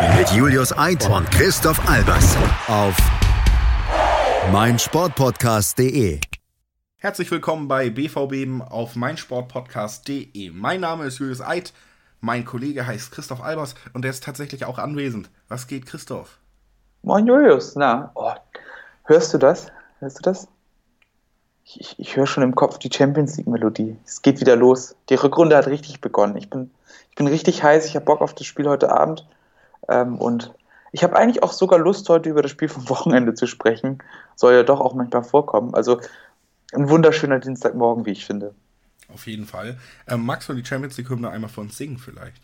Mit Julius Eid und Christoph Albers. Auf meinsportpodcast.de. Herzlich willkommen bei BVB auf meinsportpodcast.de. Mein Name ist Julius Eid, mein Kollege heißt Christoph Albers und er ist tatsächlich auch anwesend. Was geht, Christoph? Moin Julius, na, oh, hörst du das? Hörst du das? Ich, ich, ich höre schon im Kopf die Champions League Melodie. Es geht wieder los. Die Rückrunde hat richtig begonnen. Ich bin, ich bin richtig heiß. Ich habe Bock auf das Spiel heute Abend. Ähm, und ich habe eigentlich auch sogar Lust, heute über das Spiel vom Wochenende zu sprechen. Soll ja doch auch manchmal vorkommen. Also ein wunderschöner Dienstagmorgen, wie ich finde. Auf jeden Fall. Ähm, magst du die Champions League-Hymne einmal von singen vielleicht?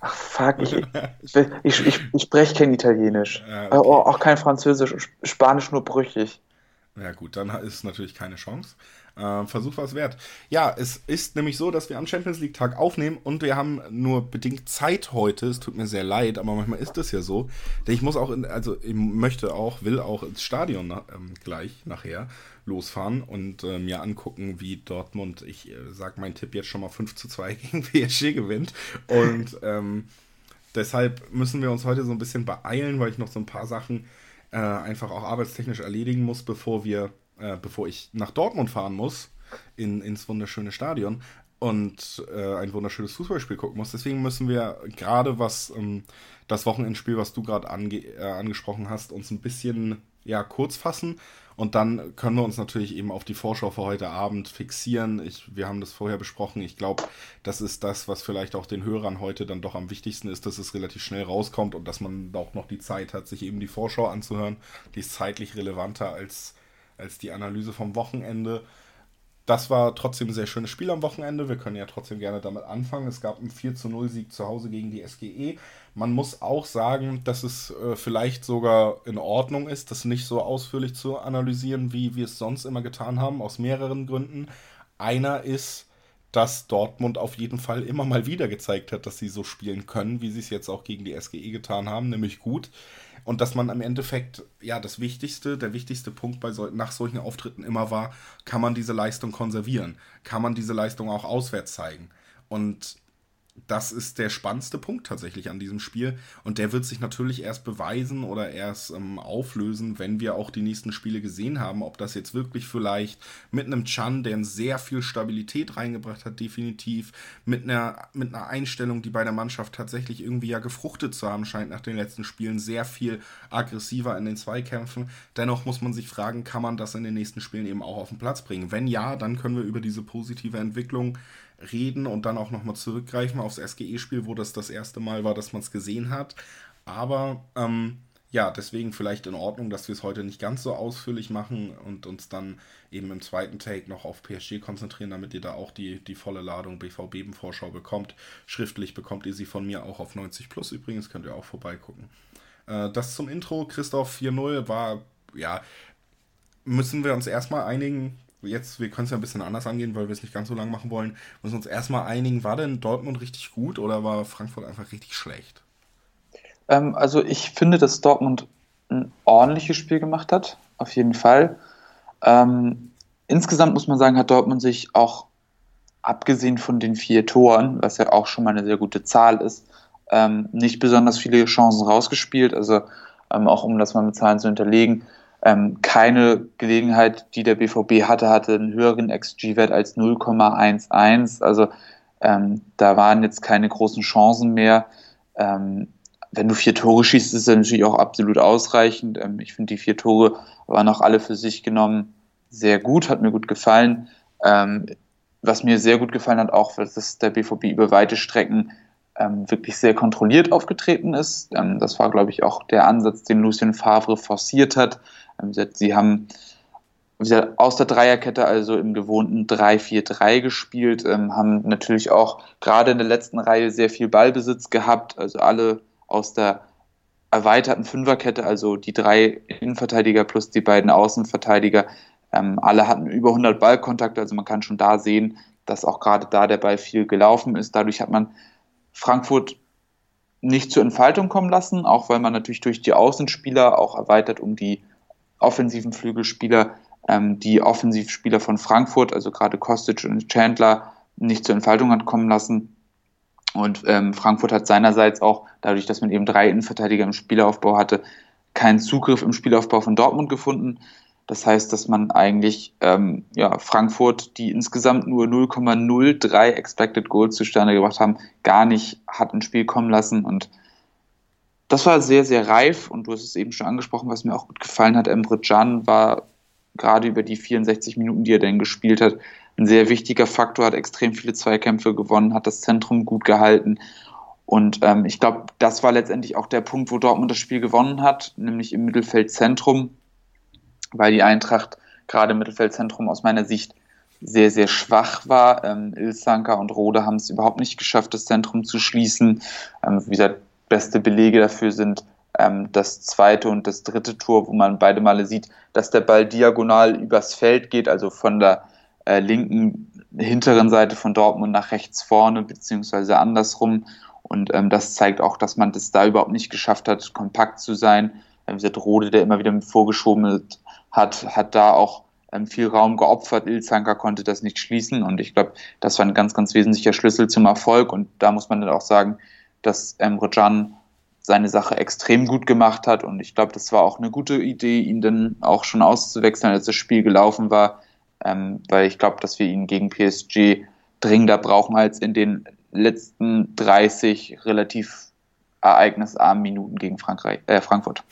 Ach fuck, ich, ich, ich, ich, ich spreche kein Italienisch. Ja, okay. oh, auch kein Französisch, Spanisch nur brüchig. Ja gut, dann ist natürlich keine Chance. Äh, Versuch war es wert. Ja, es ist nämlich so, dass wir am Champions League Tag aufnehmen und wir haben nur bedingt Zeit heute. Es tut mir sehr leid, aber manchmal ist das ja so. Denn ich muss auch, in, also ich möchte auch, will auch ins Stadion ähm, gleich nachher losfahren und äh, mir angucken, wie Dortmund, ich äh, sage meinen Tipp jetzt schon mal 5 zu 2 gegen PSG gewinnt. Und ähm, deshalb müssen wir uns heute so ein bisschen beeilen, weil ich noch so ein paar Sachen äh, einfach auch arbeitstechnisch erledigen muss, bevor wir, äh, bevor ich nach Dortmund fahren muss, in, ins wunderschöne Stadion und äh, ein wunderschönes Fußballspiel gucken muss. Deswegen müssen wir gerade was ähm, das Wochenendspiel, was du gerade ange äh, angesprochen hast, uns ein bisschen ja, kurz fassen und dann können wir uns natürlich eben auf die Vorschau für heute Abend fixieren. Ich, wir haben das vorher besprochen. Ich glaube, das ist das, was vielleicht auch den Hörern heute dann doch am wichtigsten ist, dass es relativ schnell rauskommt und dass man auch noch die Zeit hat, sich eben die Vorschau anzuhören. Die ist zeitlich relevanter als, als die Analyse vom Wochenende. Das war trotzdem ein sehr schönes Spiel am Wochenende. Wir können ja trotzdem gerne damit anfangen. Es gab einen 4 zu 0 Sieg zu Hause gegen die SGE. Man muss auch sagen, dass es äh, vielleicht sogar in Ordnung ist, das nicht so ausführlich zu analysieren, wie wir es sonst immer getan haben, aus mehreren Gründen. Einer ist, dass Dortmund auf jeden Fall immer mal wieder gezeigt hat, dass sie so spielen können, wie sie es jetzt auch gegen die SGE getan haben, nämlich gut und dass man am Endeffekt, ja, das Wichtigste, der wichtigste Punkt bei so, nach solchen Auftritten immer war, kann man diese Leistung konservieren? Kann man diese Leistung auch auswärts zeigen? Und das ist der spannendste Punkt tatsächlich an diesem Spiel. Und der wird sich natürlich erst beweisen oder erst ähm, auflösen, wenn wir auch die nächsten Spiele gesehen haben, ob das jetzt wirklich vielleicht mit einem Chan, der sehr viel Stabilität reingebracht hat, definitiv, mit einer, mit einer Einstellung, die bei der Mannschaft tatsächlich irgendwie ja gefruchtet zu haben scheint nach den letzten Spielen, sehr viel aggressiver in den Zweikämpfen. Dennoch muss man sich fragen, kann man das in den nächsten Spielen eben auch auf den Platz bringen? Wenn ja, dann können wir über diese positive Entwicklung reden und dann auch nochmal zurückgreifen aufs SGE-Spiel, wo das das erste Mal war, dass man es gesehen hat. Aber ähm, ja, deswegen vielleicht in Ordnung, dass wir es heute nicht ganz so ausführlich machen und uns dann eben im zweiten Take noch auf PSG konzentrieren, damit ihr da auch die, die volle Ladung BVB-Vorschau bekommt. Schriftlich bekommt ihr sie von mir auch auf 90 Plus übrigens, könnt ihr auch vorbeigucken. Äh, das zum Intro. Christoph 4.0 war, ja, müssen wir uns erstmal einigen, jetzt, wir können es ja ein bisschen anders angehen, weil wir es nicht ganz so lang machen wollen, müssen uns erstmal einigen, war denn Dortmund richtig gut oder war Frankfurt einfach richtig schlecht? Ähm, also ich finde, dass Dortmund ein ordentliches Spiel gemacht hat, auf jeden Fall. Ähm, insgesamt muss man sagen, hat Dortmund sich auch, abgesehen von den vier Toren, was ja auch schon mal eine sehr gute Zahl ist, ähm, nicht besonders viele Chancen rausgespielt. Also ähm, auch um das mal mit Zahlen zu hinterlegen, ähm, keine Gelegenheit, die der BVB hatte, hatte einen höheren XG-Wert als 0,11. Also ähm, da waren jetzt keine großen Chancen mehr. Ähm, wenn du vier Tore schießt, ist das natürlich auch absolut ausreichend. Ähm, ich finde, die vier Tore waren auch alle für sich genommen sehr gut, hat mir gut gefallen. Ähm, was mir sehr gut gefallen hat, auch, dass der BVB über weite Strecken ähm, wirklich sehr kontrolliert aufgetreten ist. das war, glaube ich, auch der Ansatz, den Lucien Favre forciert hat. Ähm, sie haben aus der Dreierkette, also im gewohnten 3-4-3 gespielt, ähm, haben natürlich auch gerade in der letzten Reihe sehr viel Ballbesitz gehabt, also alle aus der erweiterten Fünferkette, also die drei Innenverteidiger plus die beiden Außenverteidiger, ähm, alle hatten über 100 Ballkontakte, also man kann schon da sehen, dass auch gerade da der Ball viel gelaufen ist. Dadurch hat man Frankfurt nicht zur Entfaltung kommen lassen, auch weil man natürlich durch die Außenspieler auch erweitert um die offensiven Flügelspieler, ähm, die Offensivspieler von Frankfurt, also gerade Kostic und Chandler, nicht zur Entfaltung hat kommen lassen. Und ähm, Frankfurt hat seinerseits auch, dadurch, dass man eben drei Innenverteidiger im Spielaufbau hatte, keinen Zugriff im Spielaufbau von Dortmund gefunden. Das heißt, dass man eigentlich ähm, ja, Frankfurt, die insgesamt nur 0,03 Expected Goals zustande gebracht haben, gar nicht hat ins Spiel kommen lassen. Und das war sehr, sehr reif. Und du hast es eben schon angesprochen, was mir auch gut gefallen hat. Emre Can war gerade über die 64 Minuten, die er denn gespielt hat, ein sehr wichtiger Faktor, hat extrem viele Zweikämpfe gewonnen, hat das Zentrum gut gehalten. Und ähm, ich glaube, das war letztendlich auch der Punkt, wo Dortmund das Spiel gewonnen hat, nämlich im Mittelfeldzentrum weil die Eintracht gerade im Mittelfeldzentrum aus meiner Sicht sehr, sehr schwach war. Ähm, Ilsanka und Rode haben es überhaupt nicht geschafft, das Zentrum zu schließen. Ähm, wie gesagt, beste Belege dafür sind ähm, das zweite und das dritte Tor, wo man beide Male sieht, dass der Ball diagonal übers Feld geht, also von der äh, linken hinteren Seite von Dortmund nach rechts vorne, beziehungsweise andersrum. Und ähm, das zeigt auch, dass man das da überhaupt nicht geschafft hat, kompakt zu sein. Wie gesagt, Rode, der immer wieder mit vorgeschoben ist, hat, hat da auch ähm, viel Raum geopfert. Ilzanka konnte das nicht schließen und ich glaube, das war ein ganz, ganz wesentlicher Schlüssel zum Erfolg und da muss man dann auch sagen, dass Emre Can seine Sache extrem gut gemacht hat und ich glaube, das war auch eine gute Idee, ihn dann auch schon auszuwechseln, als das Spiel gelaufen war, ähm, weil ich glaube, dass wir ihn gegen PSG dringender brauchen als in den letzten 30 relativ ereignisarmen Minuten gegen Frankreich, äh, Frankfurt.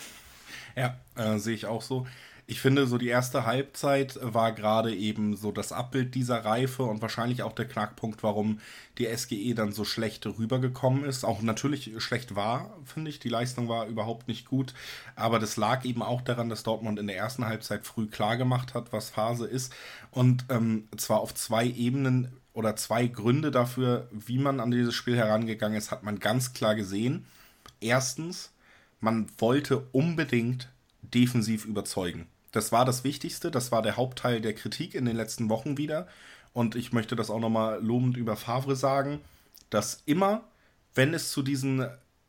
Ja, äh, sehe ich auch so ich finde, so die erste Halbzeit war gerade eben so das Abbild dieser Reife und wahrscheinlich auch der Knackpunkt, warum die SGE dann so schlecht rübergekommen ist. Auch natürlich schlecht war, finde ich. Die Leistung war überhaupt nicht gut. Aber das lag eben auch daran, dass Dortmund in der ersten Halbzeit früh klar gemacht hat, was Phase ist. Und ähm, zwar auf zwei Ebenen oder zwei Gründe dafür, wie man an dieses Spiel herangegangen ist, hat man ganz klar gesehen. Erstens, man wollte unbedingt defensiv überzeugen. Das war das Wichtigste, das war der Hauptteil der Kritik in den letzten Wochen wieder. Und ich möchte das auch nochmal lobend über Favre sagen, dass immer, wenn es zu diesen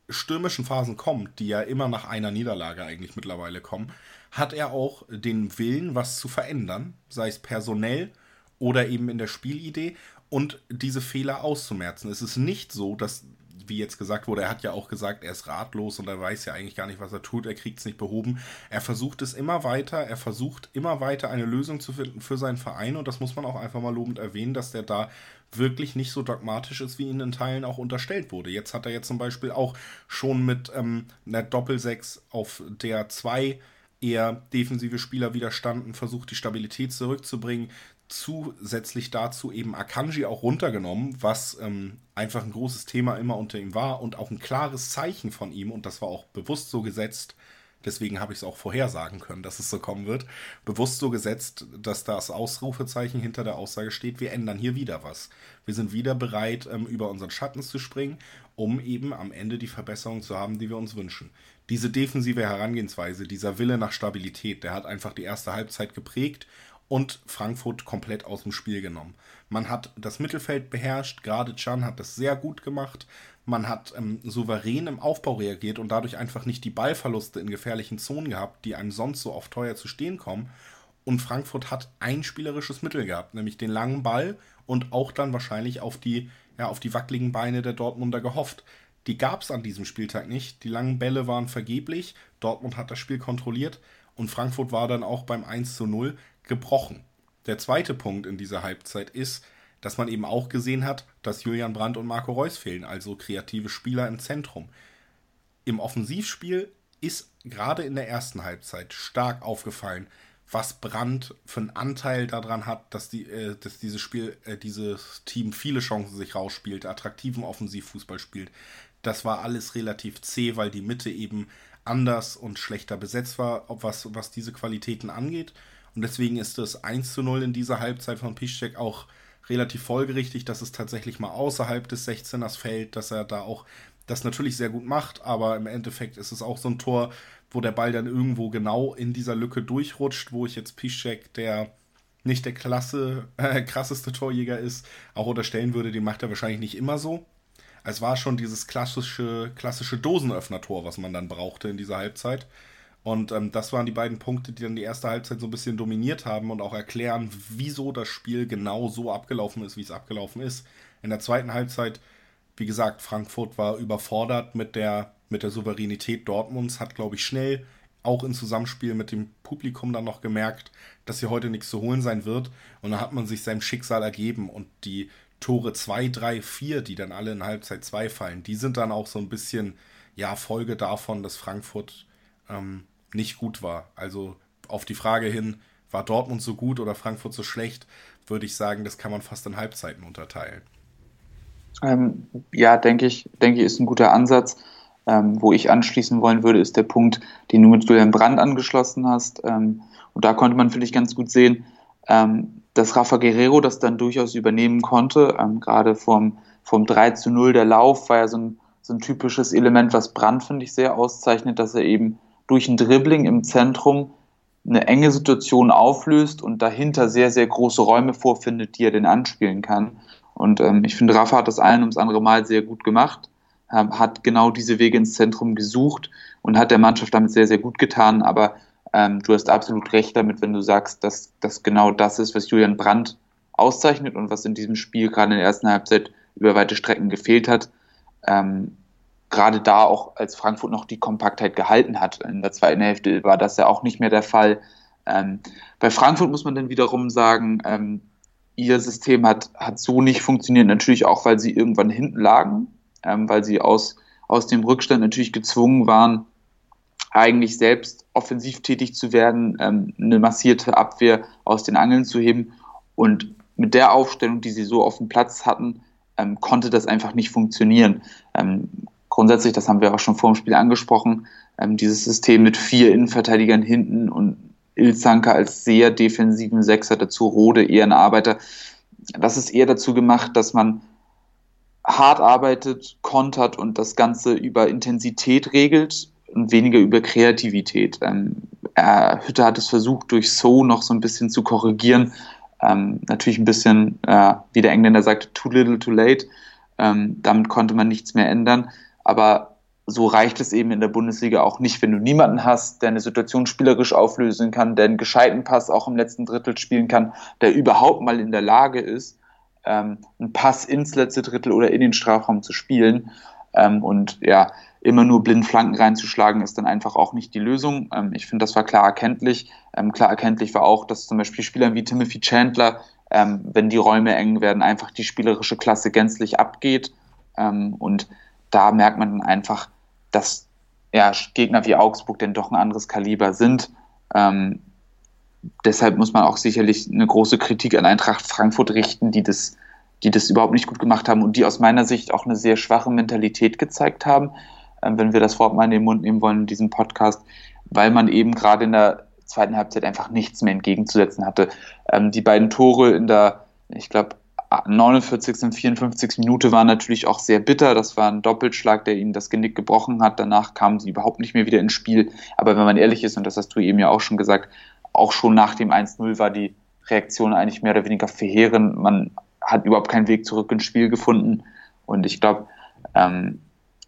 stürmischen Phasen kommt, die ja immer nach einer Niederlage eigentlich mittlerweile kommen, hat er auch den Willen, was zu verändern, sei es personell oder eben in der Spielidee und diese Fehler auszumerzen. Es ist nicht so, dass wie jetzt gesagt wurde, er hat ja auch gesagt, er ist ratlos und er weiß ja eigentlich gar nicht, was er tut, er kriegt es nicht behoben. Er versucht es immer weiter, er versucht immer weiter eine Lösung zu finden für seinen Verein und das muss man auch einfach mal lobend erwähnen, dass der da wirklich nicht so dogmatisch ist, wie ihn in Teilen auch unterstellt wurde. Jetzt hat er jetzt zum Beispiel auch schon mit ähm, einer Doppelsechs auf der 2 eher defensive Spieler widerstanden, versucht die Stabilität zurückzubringen, zusätzlich dazu eben Akanji auch runtergenommen, was ähm, einfach ein großes Thema immer unter ihm war und auch ein klares Zeichen von ihm, und das war auch bewusst so gesetzt, deswegen habe ich es auch vorhersagen können, dass es so kommen wird, bewusst so gesetzt, dass das Ausrufezeichen hinter der Aussage steht, wir ändern hier wieder was. Wir sind wieder bereit, ähm, über unseren Schatten zu springen, um eben am Ende die Verbesserung zu haben, die wir uns wünschen. Diese defensive Herangehensweise, dieser Wille nach Stabilität, der hat einfach die erste Halbzeit geprägt und Frankfurt komplett aus dem Spiel genommen. Man hat das Mittelfeld beherrscht, gerade Chan hat das sehr gut gemacht. Man hat ähm, souverän im Aufbau reagiert und dadurch einfach nicht die Ballverluste in gefährlichen Zonen gehabt, die einem sonst so oft teuer zu stehen kommen. Und Frankfurt hat ein spielerisches Mittel gehabt, nämlich den langen Ball und auch dann wahrscheinlich auf die, ja, auf die wackeligen Beine der Dortmunder gehofft. Die gab es an diesem Spieltag nicht. Die langen Bälle waren vergeblich. Dortmund hat das Spiel kontrolliert und Frankfurt war dann auch beim 1 zu 0 gebrochen. Der zweite Punkt in dieser Halbzeit ist, dass man eben auch gesehen hat, dass Julian Brandt und Marco Reus fehlen, also kreative Spieler im Zentrum. Im Offensivspiel ist gerade in der ersten Halbzeit stark aufgefallen, was Brandt für einen Anteil daran hat, dass, die, äh, dass dieses Spiel, äh, dieses Team viele Chancen sich rausspielt, attraktiven Offensivfußball spielt. Das war alles relativ zäh, weil die Mitte eben anders und schlechter besetzt war, was, was diese Qualitäten angeht. Und deswegen ist das 1 zu 0 in dieser Halbzeit von Piszczek auch relativ folgerichtig, dass es tatsächlich mal außerhalb des 16ers fällt, dass er da auch das natürlich sehr gut macht, aber im Endeffekt ist es auch so ein Tor, wo der Ball dann irgendwo genau in dieser Lücke durchrutscht, wo ich jetzt Piszczek, der nicht der klasse, äh, krasseste Torjäger ist, auch unterstellen würde, den macht er wahrscheinlich nicht immer so. Es war schon dieses klassische, klassische Dosenöffner-Tor, was man dann brauchte in dieser Halbzeit. Und ähm, das waren die beiden Punkte, die dann die erste Halbzeit so ein bisschen dominiert haben und auch erklären, wieso das Spiel genau so abgelaufen ist, wie es abgelaufen ist. In der zweiten Halbzeit, wie gesagt, Frankfurt war überfordert mit der, mit der Souveränität Dortmunds, hat, glaube ich, schnell auch im Zusammenspiel mit dem Publikum dann noch gemerkt, dass hier heute nichts zu holen sein wird. Und dann hat man sich seinem Schicksal ergeben und die Tore 2, 3, 4, die dann alle in Halbzeit 2 fallen, die sind dann auch so ein bisschen, ja, Folge davon, dass Frankfurt ähm, nicht gut war. Also auf die Frage hin, war Dortmund so gut oder Frankfurt so schlecht, würde ich sagen, das kann man fast in Halbzeiten unterteilen. Ähm, ja, denke ich, denke ich, ist ein guter Ansatz. Ähm, wo ich anschließen wollen würde, ist der Punkt, den du mit Julian Brandt angeschlossen hast. Ähm, und da konnte man, finde ich, ganz gut sehen, ähm, dass Rafa Guerrero das dann durchaus übernehmen konnte. Ähm, gerade vom, vom 3 zu 0 der Lauf war ja so ein, so ein typisches Element, was Brandt, finde ich, sehr auszeichnet, dass er eben durch ein Dribbling im Zentrum eine enge Situation auflöst und dahinter sehr, sehr große Räume vorfindet, die er den anspielen kann. Und ähm, ich finde, Rafa hat das ein ums andere Mal sehr gut gemacht, ähm, hat genau diese Wege ins Zentrum gesucht und hat der Mannschaft damit sehr, sehr gut getan. Aber ähm, du hast absolut recht damit, wenn du sagst, dass das genau das ist, was Julian Brandt auszeichnet und was in diesem Spiel gerade in der ersten Halbzeit über weite Strecken gefehlt hat. Ähm, gerade da auch als Frankfurt noch die Kompaktheit gehalten hat. In der zweiten Hälfte war das ja auch nicht mehr der Fall. Ähm, bei Frankfurt muss man dann wiederum sagen, ähm, ihr System hat, hat so nicht funktioniert, natürlich auch, weil sie irgendwann hinten lagen, ähm, weil sie aus, aus dem Rückstand natürlich gezwungen waren, eigentlich selbst offensiv tätig zu werden, ähm, eine massierte Abwehr aus den Angeln zu heben. Und mit der Aufstellung, die sie so auf dem Platz hatten, ähm, konnte das einfach nicht funktionieren. Grundsätzlich, das haben wir auch schon vor dem Spiel angesprochen, ähm, dieses System mit vier Innenverteidigern hinten und Ilzanka als sehr defensiven Sechser, dazu Rode eher ein Arbeiter. Das ist eher dazu gemacht, dass man hart arbeitet, kontert und das Ganze über Intensität regelt und weniger über Kreativität. Ähm, äh, Hütte hat es versucht, durch So noch so ein bisschen zu korrigieren. Ähm, natürlich ein bisschen, äh, wie der Engländer sagt, too little, too late. Ähm, damit konnte man nichts mehr ändern. Aber so reicht es eben in der Bundesliga auch nicht, wenn du niemanden hast, der eine Situation spielerisch auflösen kann, der einen gescheiten Pass auch im letzten Drittel spielen kann, der überhaupt mal in der Lage ist, ähm, einen Pass ins letzte Drittel oder in den Strafraum zu spielen. Ähm, und ja, immer nur blind Flanken reinzuschlagen, ist dann einfach auch nicht die Lösung. Ähm, ich finde, das war klar erkenntlich. Klar erkenntlich war auch, dass zum Beispiel Spieler wie Timothy Chandler, wenn die Räume eng werden, einfach die spielerische Klasse gänzlich abgeht. Und da merkt man dann einfach, dass ja, Gegner wie Augsburg denn doch ein anderes Kaliber sind. Ähm, deshalb muss man auch sicherlich eine große Kritik an Eintracht Frankfurt richten, die das, die das überhaupt nicht gut gemacht haben und die aus meiner Sicht auch eine sehr schwache Mentalität gezeigt haben, ähm, wenn wir das Wort mal in den Mund nehmen wollen in diesem Podcast, weil man eben gerade in der zweiten Halbzeit einfach nichts mehr entgegenzusetzen hatte. Ähm, die beiden Tore in der, ich glaube, 49. und 54. Minute waren natürlich auch sehr bitter. Das war ein Doppelschlag, der ihnen das Genick gebrochen hat. Danach kamen sie überhaupt nicht mehr wieder ins Spiel. Aber wenn man ehrlich ist, und das hast du eben ja auch schon gesagt, auch schon nach dem 1-0 war die Reaktion eigentlich mehr oder weniger verheerend. Man hat überhaupt keinen Weg zurück ins Spiel gefunden. Und ich glaube, ähm,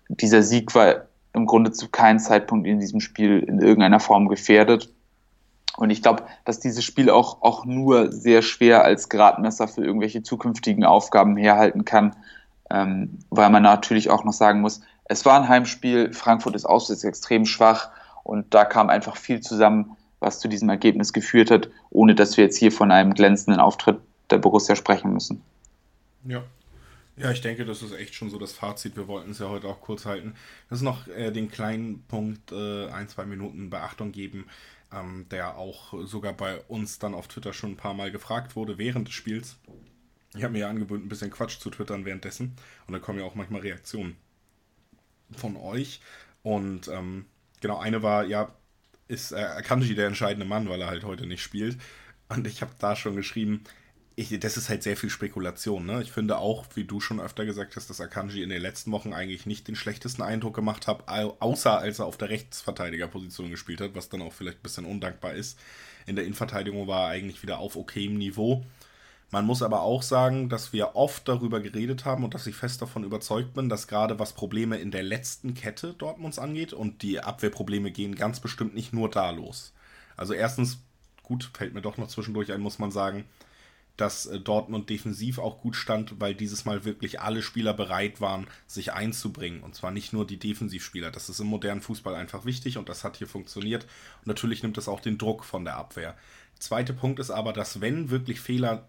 dieser Sieg war im Grunde zu keinem Zeitpunkt in diesem Spiel in irgendeiner Form gefährdet. Und ich glaube, dass dieses Spiel auch, auch nur sehr schwer als Gradmesser für irgendwelche zukünftigen Aufgaben herhalten kann, ähm, weil man natürlich auch noch sagen muss, es war ein Heimspiel, Frankfurt ist auswärts extrem schwach und da kam einfach viel zusammen, was zu diesem Ergebnis geführt hat, ohne dass wir jetzt hier von einem glänzenden Auftritt der Borussia sprechen müssen. Ja. Ja, ich denke, das ist echt schon so das Fazit. Wir wollten es ja heute auch kurz halten. Das ist noch äh, den kleinen Punkt, äh, ein, zwei Minuten Beachtung geben ähm, der auch sogar bei uns dann auf Twitter schon ein paar Mal gefragt wurde während des Spiels. Ich habe mir ja angewöhnt, ein bisschen Quatsch zu twittern währenddessen. Und da kommen ja auch manchmal Reaktionen von euch. Und ähm, genau, eine war, ja, ist äh, Akanji der entscheidende Mann, weil er halt heute nicht spielt. Und ich habe da schon geschrieben, ich, das ist halt sehr viel Spekulation. Ne? Ich finde auch, wie du schon öfter gesagt hast, dass Akanji in den letzten Wochen eigentlich nicht den schlechtesten Eindruck gemacht hat, außer als er auf der Rechtsverteidigerposition gespielt hat, was dann auch vielleicht ein bisschen undankbar ist. In der Innenverteidigung war er eigentlich wieder auf okem Niveau. Man muss aber auch sagen, dass wir oft darüber geredet haben und dass ich fest davon überzeugt bin, dass gerade was Probleme in der letzten Kette Dortmunds angeht und die Abwehrprobleme gehen ganz bestimmt nicht nur da los. Also erstens, gut, fällt mir doch noch zwischendurch ein, muss man sagen, dass äh, Dortmund defensiv auch gut stand, weil dieses Mal wirklich alle Spieler bereit waren, sich einzubringen. Und zwar nicht nur die Defensivspieler. Das ist im modernen Fußball einfach wichtig und das hat hier funktioniert. Und natürlich nimmt das auch den Druck von der Abwehr. Zweiter Punkt ist aber, dass wenn wirklich Fehler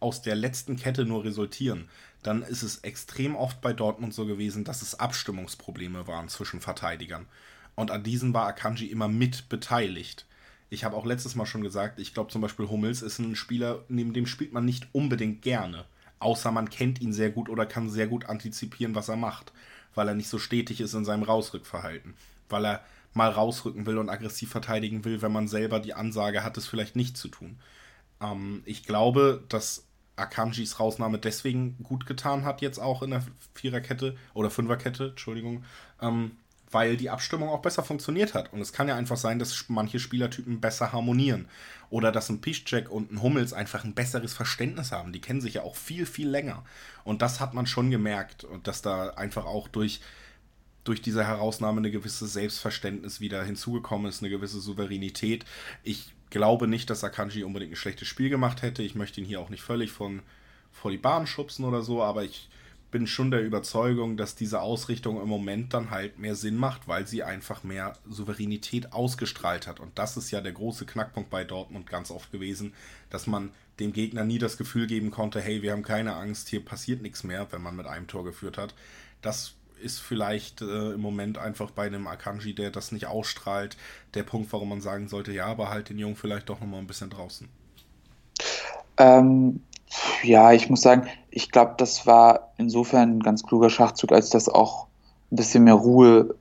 aus der letzten Kette nur resultieren, dann ist es extrem oft bei Dortmund so gewesen, dass es Abstimmungsprobleme waren zwischen Verteidigern. Und an diesen war Akanji immer mit beteiligt. Ich habe auch letztes Mal schon gesagt, ich glaube zum Beispiel Hummels ist ein Spieler, neben dem spielt man nicht unbedingt gerne. Außer man kennt ihn sehr gut oder kann sehr gut antizipieren, was er macht. Weil er nicht so stetig ist in seinem Rausrückverhalten. Weil er mal rausrücken will und aggressiv verteidigen will, wenn man selber die Ansage hat, es vielleicht nicht zu tun. Ähm, ich glaube, dass Akanjis Rausnahme deswegen gut getan hat, jetzt auch in der Viererkette oder Fünferkette, Entschuldigung, ähm, weil die Abstimmung auch besser funktioniert hat. Und es kann ja einfach sein, dass manche Spielertypen besser harmonieren. Oder dass ein Piszczek und ein Hummels einfach ein besseres Verständnis haben. Die kennen sich ja auch viel, viel länger. Und das hat man schon gemerkt. Und dass da einfach auch durch, durch diese Herausnahme eine gewisse Selbstverständnis wieder hinzugekommen ist, eine gewisse Souveränität. Ich glaube nicht, dass Akanji unbedingt ein schlechtes Spiel gemacht hätte. Ich möchte ihn hier auch nicht völlig von, vor die Bahn schubsen oder so, aber ich bin schon der Überzeugung, dass diese Ausrichtung im Moment dann halt mehr Sinn macht, weil sie einfach mehr Souveränität ausgestrahlt hat. Und das ist ja der große Knackpunkt bei Dortmund ganz oft gewesen, dass man dem Gegner nie das Gefühl geben konnte, hey, wir haben keine Angst, hier passiert nichts mehr, wenn man mit einem Tor geführt hat. Das ist vielleicht äh, im Moment einfach bei einem Akanji, der das nicht ausstrahlt, der Punkt, warum man sagen sollte, ja, aber halt den Jungen vielleicht doch nochmal ein bisschen draußen. Ähm, ja, ich muss sagen, ich glaube, das war insofern ein ganz kluger Schachzug, als dass auch ein bisschen mehr Ruhe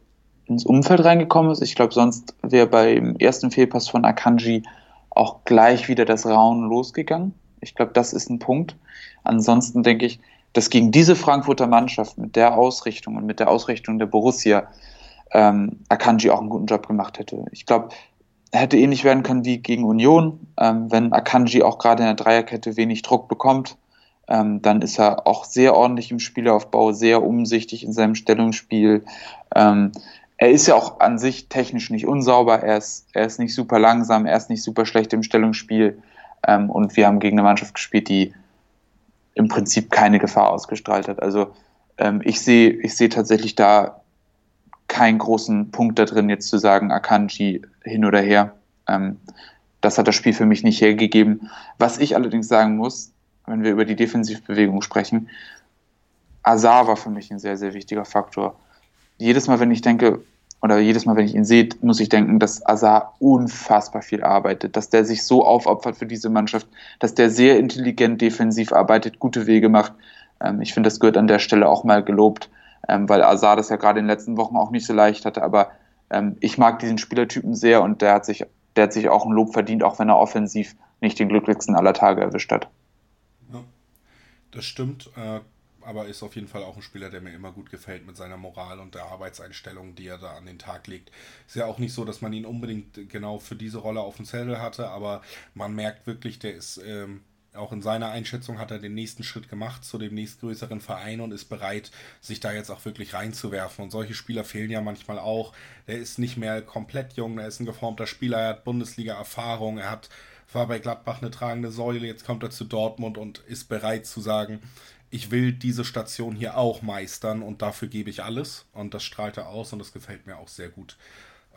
ins Umfeld reingekommen ist. Ich glaube, sonst wäre beim ersten Fehlpass von Akanji auch gleich wieder das Rauen losgegangen. Ich glaube, das ist ein Punkt. Ansonsten denke ich, dass gegen diese Frankfurter Mannschaft mit der Ausrichtung und mit der Ausrichtung der Borussia ähm, Akanji auch einen guten Job gemacht hätte. Ich glaube, hätte ähnlich werden können wie gegen Union. Ähm, wenn Akanji auch gerade in der Dreierkette wenig Druck bekommt, ähm, dann ist er auch sehr ordentlich im Spielaufbau, sehr umsichtig in seinem Stellungsspiel. Ähm, er ist ja auch an sich technisch nicht unsauber, er ist, er ist nicht super langsam, er ist nicht super schlecht im Stellungsspiel. Ähm, und wir haben gegen eine Mannschaft gespielt, die im Prinzip keine Gefahr ausgestrahlt hat. Also ähm, ich sehe ich sehe tatsächlich da keinen großen Punkt da drin, jetzt zu sagen, Akanji hin oder her. Ähm, das hat das Spiel für mich nicht hergegeben. Was ich allerdings sagen muss, wenn wir über die Defensivbewegung sprechen, Azar war für mich ein sehr, sehr wichtiger Faktor. Jedes Mal, wenn ich denke, oder jedes Mal, wenn ich ihn sehe, muss ich denken, dass Azar unfassbar viel arbeitet, dass der sich so aufopfert für diese Mannschaft, dass der sehr intelligent defensiv arbeitet, gute Wege macht. Ähm, ich finde, das gehört an der Stelle auch mal gelobt, ähm, weil Azar das ja gerade in den letzten Wochen auch nicht so leicht hatte, aber ähm, ich mag diesen Spielertypen sehr und der hat sich, der hat sich auch ein Lob verdient, auch wenn er offensiv nicht den glücklichsten aller Tage erwischt hat. Ja, das stimmt. Äh aber ist auf jeden Fall auch ein Spieler, der mir immer gut gefällt mit seiner Moral und der Arbeitseinstellung, die er da an den Tag legt. Ist ja auch nicht so, dass man ihn unbedingt genau für diese Rolle auf dem Zettel hatte, aber man merkt wirklich, der ist ähm, auch in seiner Einschätzung hat er den nächsten Schritt gemacht zu dem nächstgrößeren Verein und ist bereit, sich da jetzt auch wirklich reinzuwerfen. Und solche Spieler fehlen ja manchmal auch. Der ist nicht mehr komplett jung, er ist ein geformter Spieler, er hat Bundesliga-Erfahrung, er hat war bei Gladbach eine tragende Säule, jetzt kommt er zu Dortmund und ist bereit zu sagen, ich will diese Station hier auch meistern und dafür gebe ich alles. Und das strahlt er aus und das gefällt mir auch sehr gut.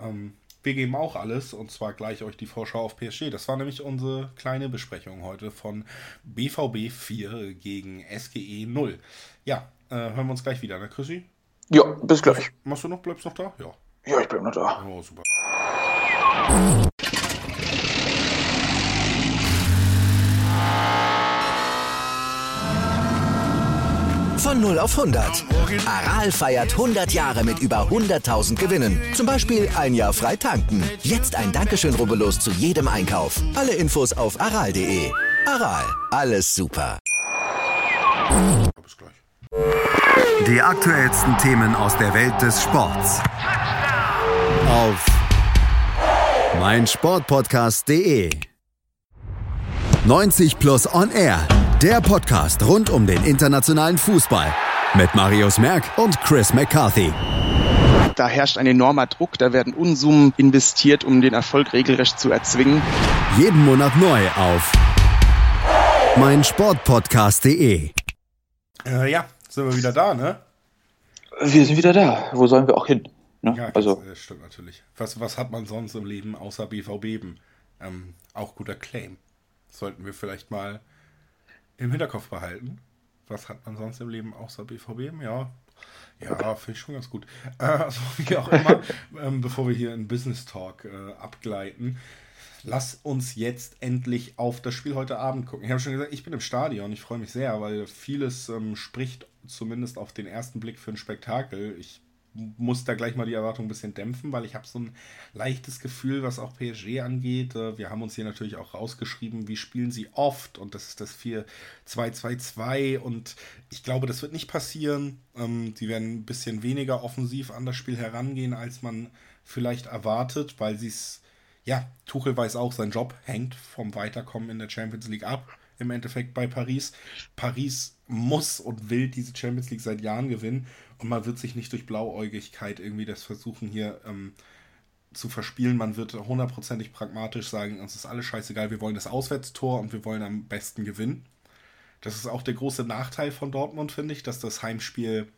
Ähm, wir geben auch alles und zwar gleich euch die Vorschau auf PSG. Das war nämlich unsere kleine Besprechung heute von BVB 4 gegen SGE 0. Ja, äh, hören wir uns gleich wieder, ne, Chrissy? Ja, bis gleich. Machst du noch? Bleibst du noch da? Ja. Ja, ich bleib noch da. Oh, super. 0 auf 100. Aral feiert 100 Jahre mit über 100.000 Gewinnen. Zum Beispiel ein Jahr frei tanken. Jetzt ein Dankeschön, rubbellos zu jedem Einkauf. Alle Infos auf aral.de. Aral, alles super. Die aktuellsten Themen aus der Welt des Sports. Auf meinsportpodcast.de. 90 Plus On Air, der Podcast rund um den internationalen Fußball mit Marius Merck und Chris McCarthy. Da herrscht ein enormer Druck, da werden Unsummen investiert, um den Erfolg regelrecht zu erzwingen. Jeden Monat neu auf meinsportpodcast.de. Äh, ja, sind wir wieder da, ne? Wir sind wieder da. Wo sollen wir auch hin? Ne? Ja, also, das, das stimmt natürlich. Was, was hat man sonst im Leben außer BVB? Ähm, auch guter Claim. Sollten wir vielleicht mal im Hinterkopf behalten. Was hat man sonst im Leben außer BVB? Ja, ja, finde ich schon ganz gut. Äh, also, wie auch immer, ähm, bevor wir hier in Business Talk äh, abgleiten, lass uns jetzt endlich auf das Spiel heute Abend gucken. Ich habe schon gesagt, ich bin im Stadion. Ich freue mich sehr, weil vieles ähm, spricht zumindest auf den ersten Blick für ein Spektakel. Ich muss da gleich mal die Erwartung ein bisschen dämpfen, weil ich habe so ein leichtes Gefühl, was auch PSG angeht. Äh, wir haben uns hier natürlich auch rausgeschrieben, wie spielen sie oft und das ist das 4-2-2-2 und ich glaube, das wird nicht passieren. Ähm, sie werden ein bisschen weniger offensiv an das Spiel herangehen, als man vielleicht erwartet, weil sie es, ja, Tuchel weiß auch, sein Job hängt vom Weiterkommen in der Champions League ab im Endeffekt bei Paris. Paris muss und will diese Champions League seit Jahren gewinnen und man wird sich nicht durch Blauäugigkeit irgendwie das versuchen hier ähm, zu verspielen. Man wird hundertprozentig pragmatisch sagen, uns ist alles scheißegal, wir wollen das Auswärtstor und wir wollen am besten gewinnen. Das ist auch der große Nachteil von Dortmund, finde ich, dass das Heimspiel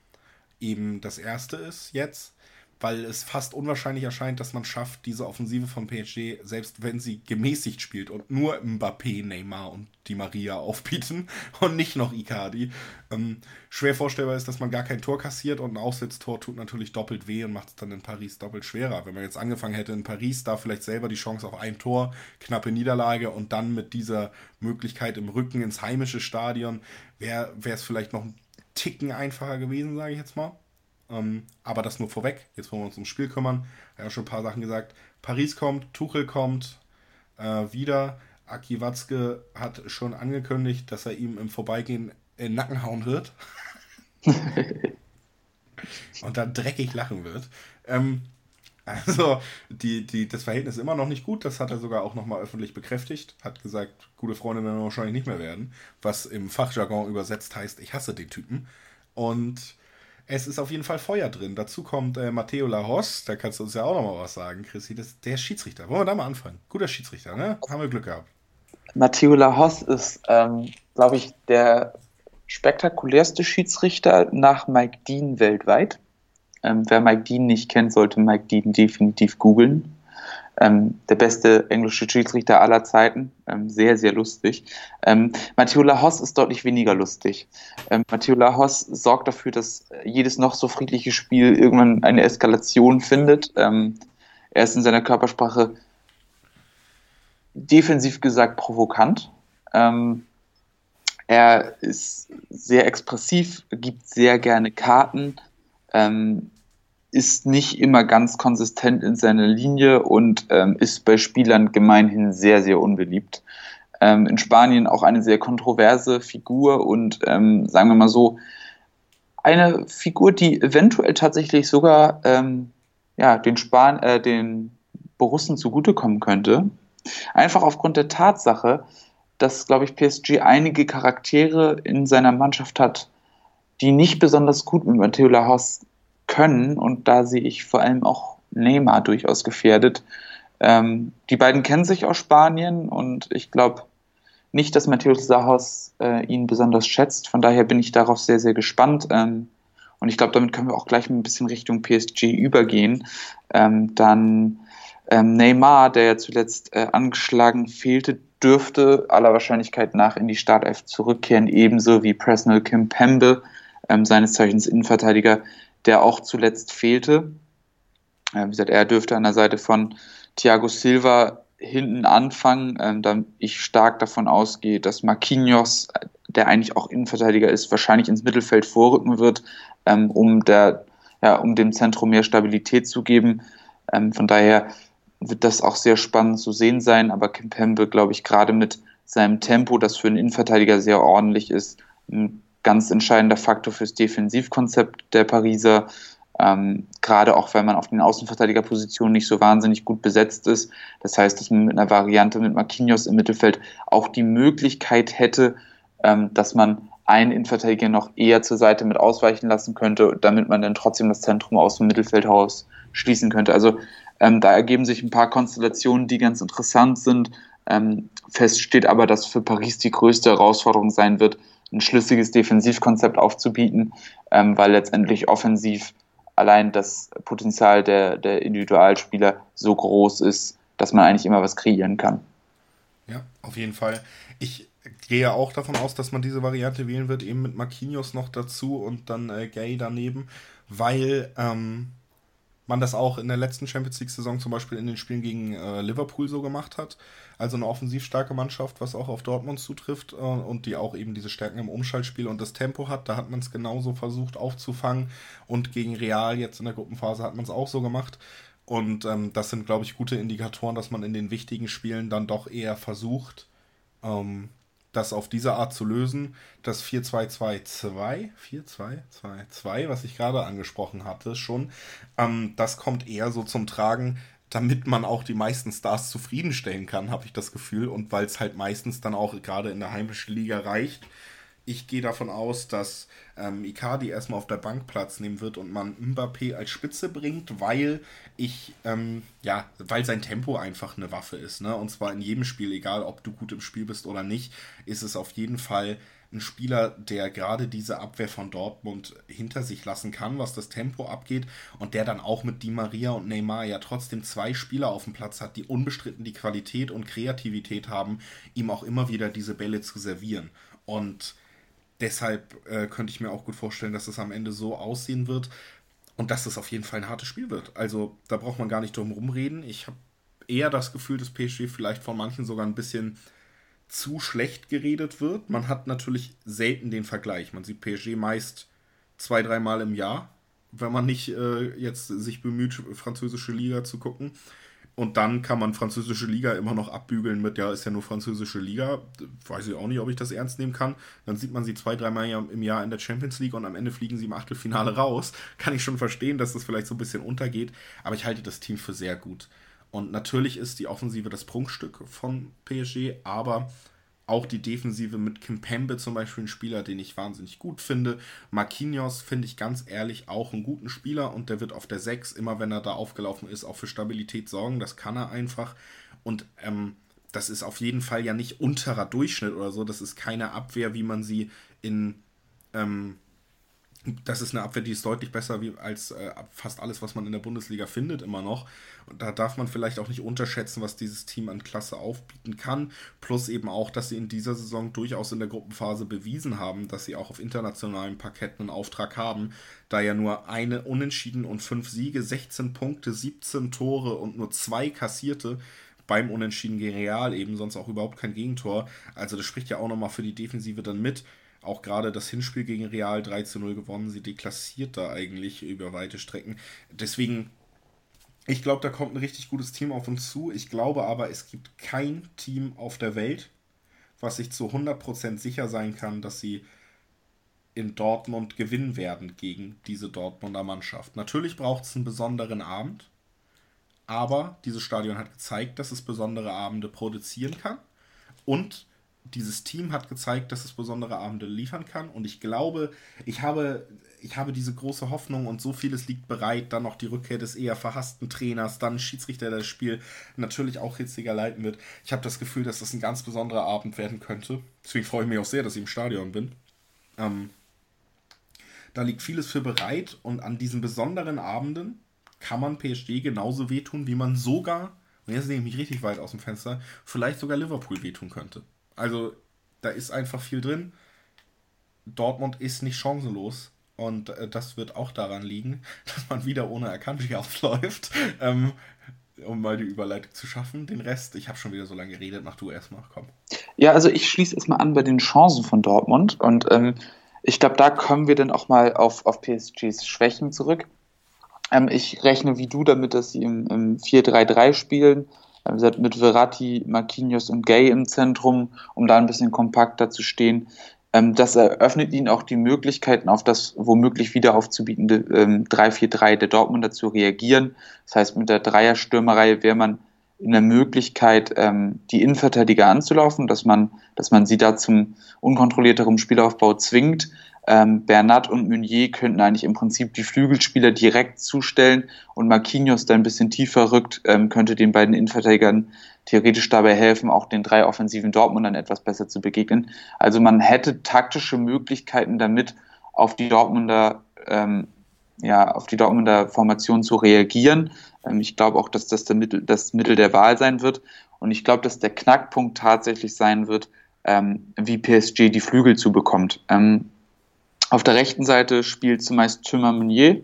eben das erste ist jetzt weil es fast unwahrscheinlich erscheint, dass man schafft, diese Offensive von PSG, selbst wenn sie gemäßigt spielt und nur Mbappé, Neymar und die Maria aufbieten und nicht noch Icardi, ähm, schwer vorstellbar ist, dass man gar kein Tor kassiert und ein Auswärtstor tut natürlich doppelt weh und macht es dann in Paris doppelt schwerer. Wenn man jetzt angefangen hätte in Paris, da vielleicht selber die Chance auf ein Tor, knappe Niederlage und dann mit dieser Möglichkeit im Rücken ins heimische Stadion, wäre es vielleicht noch ein Ticken einfacher gewesen, sage ich jetzt mal. Ähm, aber das nur vorweg. Jetzt wollen wir uns ums Spiel kümmern. Ich habe schon ein paar Sachen gesagt. Paris kommt, Tuchel kommt äh, wieder. Aki Watzke hat schon angekündigt, dass er ihm im Vorbeigehen in den Nacken hauen wird. Und dann dreckig lachen wird. Ähm, also, die, die, das Verhältnis ist immer noch nicht gut. Das hat er sogar auch nochmal öffentlich bekräftigt. Hat gesagt, gute Freunde werden wir wahrscheinlich nicht mehr werden. Was im Fachjargon übersetzt heißt, ich hasse den Typen. Und es ist auf jeden Fall Feuer drin. Dazu kommt äh, Matteo Lajos, da kannst du uns ja auch noch mal was sagen, Chrissy. Das, der ist Schiedsrichter. Wollen wir da mal anfangen? Guter Schiedsrichter, ne? Haben wir Glück gehabt. Matteo Lajos ist, ähm, glaube ich, der spektakulärste Schiedsrichter nach Mike Dean weltweit. Ähm, wer Mike Dean nicht kennt, sollte Mike Dean definitiv googeln. Ähm, der beste englische Schiedsrichter aller Zeiten. Ähm, sehr, sehr lustig. Ähm, Matteo Lahos ist deutlich weniger lustig. Ähm, Matteo Lahos sorgt dafür, dass jedes noch so friedliche Spiel irgendwann eine Eskalation findet. Ähm, er ist in seiner Körpersprache defensiv gesagt provokant. Ähm, er ist sehr expressiv, gibt sehr gerne Karten. Ähm, ist nicht immer ganz konsistent in seiner Linie und ähm, ist bei Spielern gemeinhin sehr, sehr unbeliebt. Ähm, in Spanien auch eine sehr kontroverse Figur und ähm, sagen wir mal so, eine Figur, die eventuell tatsächlich sogar ähm, ja, den, Span äh, den Borussen zugutekommen könnte. Einfach aufgrund der Tatsache, dass, glaube ich, PSG einige Charaktere in seiner Mannschaft hat, die nicht besonders gut mit Matteo Lahoz können und da sehe ich vor allem auch Neymar durchaus gefährdet. Ähm, die beiden kennen sich aus Spanien und ich glaube nicht, dass Matthäus Sahos äh, ihn besonders schätzt. Von daher bin ich darauf sehr, sehr gespannt. Ähm, und ich glaube, damit können wir auch gleich ein bisschen Richtung PSG übergehen. Ähm, dann ähm, Neymar, der ja zuletzt äh, angeschlagen fehlte, dürfte aller Wahrscheinlichkeit nach in die Startelf zurückkehren, ebenso wie Presnel Kim Pembe, ähm, seines Zeichens Innenverteidiger, der auch zuletzt fehlte. Äh, wie gesagt, er dürfte an der Seite von Thiago Silva hinten anfangen, äh, da ich stark davon ausgehe, dass Marquinhos, der eigentlich auch Innenverteidiger ist, wahrscheinlich ins Mittelfeld vorrücken wird, ähm, um, der, ja, um dem Zentrum mehr Stabilität zu geben. Ähm, von daher wird das auch sehr spannend zu sehen sein, aber Kimpembe, glaube ich, gerade mit seinem Tempo, das für einen Innenverteidiger sehr ordentlich ist, ganz entscheidender Faktor fürs Defensivkonzept der Pariser. Ähm, gerade auch, weil man auf den Außenverteidigerpositionen nicht so wahnsinnig gut besetzt ist. Das heißt, dass man mit einer Variante mit Marquinhos im Mittelfeld auch die Möglichkeit hätte, ähm, dass man einen Innenverteidiger noch eher zur Seite mit ausweichen lassen könnte, damit man dann trotzdem das Zentrum aus dem Mittelfeld heraus schließen könnte. Also ähm, da ergeben sich ein paar Konstellationen, die ganz interessant sind. Ähm, fest steht aber, dass für Paris die größte Herausforderung sein wird, ein schlüssiges Defensivkonzept aufzubieten, ähm, weil letztendlich offensiv allein das Potenzial der, der Individualspieler so groß ist, dass man eigentlich immer was kreieren kann. Ja, auf jeden Fall. Ich gehe auch davon aus, dass man diese Variante wählen wird, eben mit Marquinhos noch dazu und dann äh, Gay daneben, weil ähm, man das auch in der letzten Champions League-Saison zum Beispiel in den Spielen gegen äh, Liverpool so gemacht hat. Also eine offensiv starke Mannschaft, was auch auf Dortmund zutrifft äh, und die auch eben diese Stärken im Umschaltspiel und das Tempo hat. Da hat man es genauso versucht aufzufangen und gegen Real jetzt in der Gruppenphase hat man es auch so gemacht. Und ähm, das sind, glaube ich, gute Indikatoren, dass man in den wichtigen Spielen dann doch eher versucht, ähm, das auf diese Art zu lösen. Das 4-2-2-2, 4-2-2-2, was ich gerade angesprochen hatte, schon, ähm, das kommt eher so zum Tragen, damit man auch die meisten Stars zufriedenstellen kann, habe ich das Gefühl. Und weil es halt meistens dann auch gerade in der heimischen Liga reicht, ich gehe davon aus, dass ähm, Icardi erstmal auf der Bank Platz nehmen wird und man Mbappé als Spitze bringt, weil ich, ähm, ja, weil sein Tempo einfach eine Waffe ist, ne? Und zwar in jedem Spiel, egal ob du gut im Spiel bist oder nicht, ist es auf jeden Fall ein Spieler, der gerade diese Abwehr von Dortmund hinter sich lassen kann, was das Tempo abgeht und der dann auch mit Di Maria und Neymar ja trotzdem zwei Spieler auf dem Platz hat, die unbestritten die Qualität und Kreativität haben, ihm auch immer wieder diese Bälle zu servieren. Und deshalb äh, könnte ich mir auch gut vorstellen, dass es am Ende so aussehen wird und dass es auf jeden Fall ein hartes Spiel wird. Also da braucht man gar nicht drum rumreden. Ich habe eher das Gefühl, dass PSG vielleicht von manchen sogar ein bisschen zu schlecht geredet wird. Man hat natürlich selten den Vergleich. Man sieht PSG meist zwei, dreimal im Jahr, wenn man nicht äh, jetzt sich bemüht, französische Liga zu gucken. Und dann kann man französische Liga immer noch abbügeln mit, ja, ist ja nur französische Liga. Weiß ich auch nicht, ob ich das ernst nehmen kann. Dann sieht man sie zwei, dreimal im Jahr in der Champions League und am Ende fliegen sie im Achtelfinale raus. Kann ich schon verstehen, dass das vielleicht so ein bisschen untergeht. Aber ich halte das Team für sehr gut. Und natürlich ist die Offensive das Prunkstück von PSG, aber auch die Defensive mit Kim Pembe zum Beispiel ein Spieler, den ich wahnsinnig gut finde. Marquinhos finde ich ganz ehrlich auch einen guten Spieler und der wird auf der 6, immer wenn er da aufgelaufen ist, auch für Stabilität sorgen. Das kann er einfach. Und ähm, das ist auf jeden Fall ja nicht unterer Durchschnitt oder so. Das ist keine Abwehr, wie man sie in ähm, das ist eine Abwehr, die ist deutlich besser wie als äh, fast alles, was man in der Bundesliga findet, immer noch. Und da darf man vielleicht auch nicht unterschätzen, was dieses Team an Klasse aufbieten kann. Plus eben auch, dass sie in dieser Saison durchaus in der Gruppenphase bewiesen haben, dass sie auch auf internationalen Parketten einen Auftrag haben. Da ja nur eine Unentschieden und fünf Siege, 16 Punkte, 17 Tore und nur zwei kassierte beim Unentschieden gegen Real eben, sonst auch überhaupt kein Gegentor. Also das spricht ja auch nochmal für die Defensive dann mit auch gerade das Hinspiel gegen Real 3 zu 0 gewonnen. Sie deklassiert da eigentlich über weite Strecken. Deswegen, ich glaube, da kommt ein richtig gutes Team auf uns zu. Ich glaube aber, es gibt kein Team auf der Welt, was sich zu 100% sicher sein kann, dass sie in Dortmund gewinnen werden gegen diese Dortmunder Mannschaft. Natürlich braucht es einen besonderen Abend, aber dieses Stadion hat gezeigt, dass es besondere Abende produzieren kann und dieses Team hat gezeigt, dass es besondere Abende liefern kann. Und ich glaube, ich habe, ich habe diese große Hoffnung und so vieles liegt bereit. Dann noch die Rückkehr des eher verhassten Trainers, dann Schiedsrichter, der das Spiel natürlich auch hitziger leiten wird. Ich habe das Gefühl, dass das ein ganz besonderer Abend werden könnte. Deswegen freue ich mich auch sehr, dass ich im Stadion bin. Ähm, da liegt vieles für bereit und an diesen besonderen Abenden kann man PSG genauso wehtun, wie man sogar, und jetzt nehme ich mich richtig weit aus dem Fenster, vielleicht sogar Liverpool wehtun könnte. Also da ist einfach viel drin. Dortmund ist nicht chancenlos. Und äh, das wird auch daran liegen, dass man wieder ohne Akanji aufläuft. Ähm, um mal die Überleitung zu schaffen. Den Rest, ich habe schon wieder so lange geredet, mach du erstmal, komm. Ja, also ich schließe erstmal an bei den Chancen von Dortmund. Und ähm, ich glaube, da kommen wir dann auch mal auf, auf PSGs Schwächen zurück. Ähm, ich rechne wie du damit, dass sie im, im 4-3-3 spielen Äh, mit Verratti, Marquinhos und Gay im Zentrum, um da ein bisschen kompakter zu stehen. Ähm, das eröffnet ihnen auch die Möglichkeiten, auf das womöglich wieder aufzubietende 3-4-3 ähm, der Dortmunder zu reagieren. Das heißt, mit der Dreierstürmerei wäre man in der Möglichkeit, ähm, die Innenverteidiger anzulaufen, dass man, dass man sie da zum unkontrollierteren Spielaufbau zwingt. Ähm, Bernat und Meunier könnten eigentlich im Prinzip die Flügelspieler direkt zustellen und Marquinhos, der ein bisschen tiefer rückt, ähm, könnte den beiden Innenverteidigern theoretisch dabei helfen, auch den drei offensiven Dortmundern etwas besser zu begegnen. Also man hätte taktische Möglichkeiten damit, auf die Dortmunder, ähm, ja, auf die Dortmunder Formation zu reagieren. Ähm, ich glaube auch, dass das Mittel, das Mittel der Wahl sein wird. Und ich glaube, dass der Knackpunkt tatsächlich sein wird, ähm, wie PSG die Flügel zubekommt. Ähm, auf der rechten Seite spielt zumeist Thomas Meunier,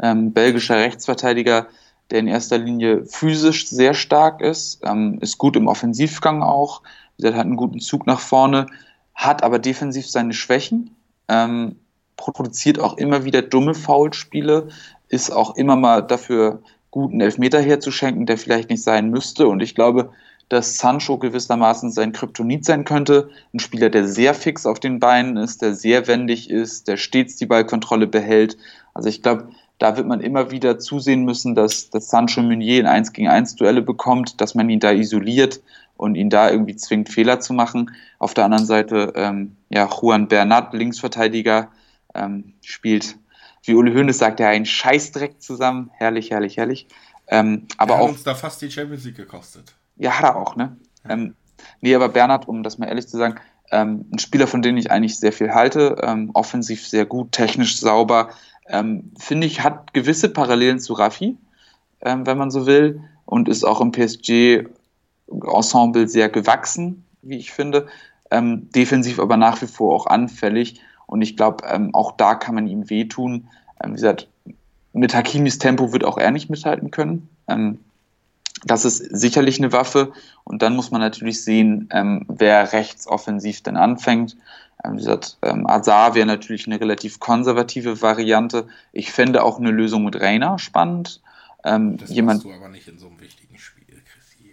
ähm, belgischer Rechtsverteidiger, der in erster Linie physisch sehr stark ist, ähm, ist gut im Offensivgang auch, hat einen guten Zug nach vorne, hat aber defensiv seine Schwächen, ähm, produziert auch immer wieder dumme Foulspiele, ist auch immer mal dafür gut, einen Elfmeter herzuschenken, der vielleicht nicht sein müsste. Und ich glaube, dass Sancho gewissermaßen sein Kryptonit sein könnte. Ein Spieler, der sehr fix auf den Beinen ist, der sehr wendig ist, der stets die Ballkontrolle behält. Also ich glaube, da wird man immer wieder zusehen müssen, dass, dass Sancho Meunier in 1 gegen 1 Duelle bekommt, dass man ihn da isoliert und ihn da irgendwie zwingt, Fehler zu machen. Auf der anderen Seite, ähm, ja, Juan Bernat, Linksverteidiger, ähm, spielt, wie Uli Hoeneß sagt, ja, einen Scheißdreck zusammen. Herrlich, herrlich, herrlich. Ähm, aber er hat auch, uns da fast die Champions League gekostet. Ja, hat er auch, ne? Ja. Ähm, nee, aber Bernhard, um das mal ehrlich zu sagen, ähm, ein Spieler, von dem ich eigentlich sehr viel halte, ähm, offensiv sehr gut, technisch sauber, ähm, finde ich, hat gewisse Parallelen zu Raffi, ähm, wenn man so will, und ist auch im PSG-Ensemble sehr gewachsen, wie ich finde. Ähm, defensiv aber nach wie vor auch anfällig. Und ich glaube, auch da kann man ihm wehtun. Wie gesagt, mit Hakimis Tempo wird auch er nicht mithalten können. Ähm, das ist sicherlich eine Waffe. Und dann muss man natürlich sehen, wer rechts offensiv denn anfängt. Ähm, wie gesagt, ähm, Azar wäre natürlich eine relativ konservative Variante. Ich fände auch eine Lösung mit Rainer spannend. Ähm, das jemand, du aber nicht in so einem wichtigen Spiel, Chrissy.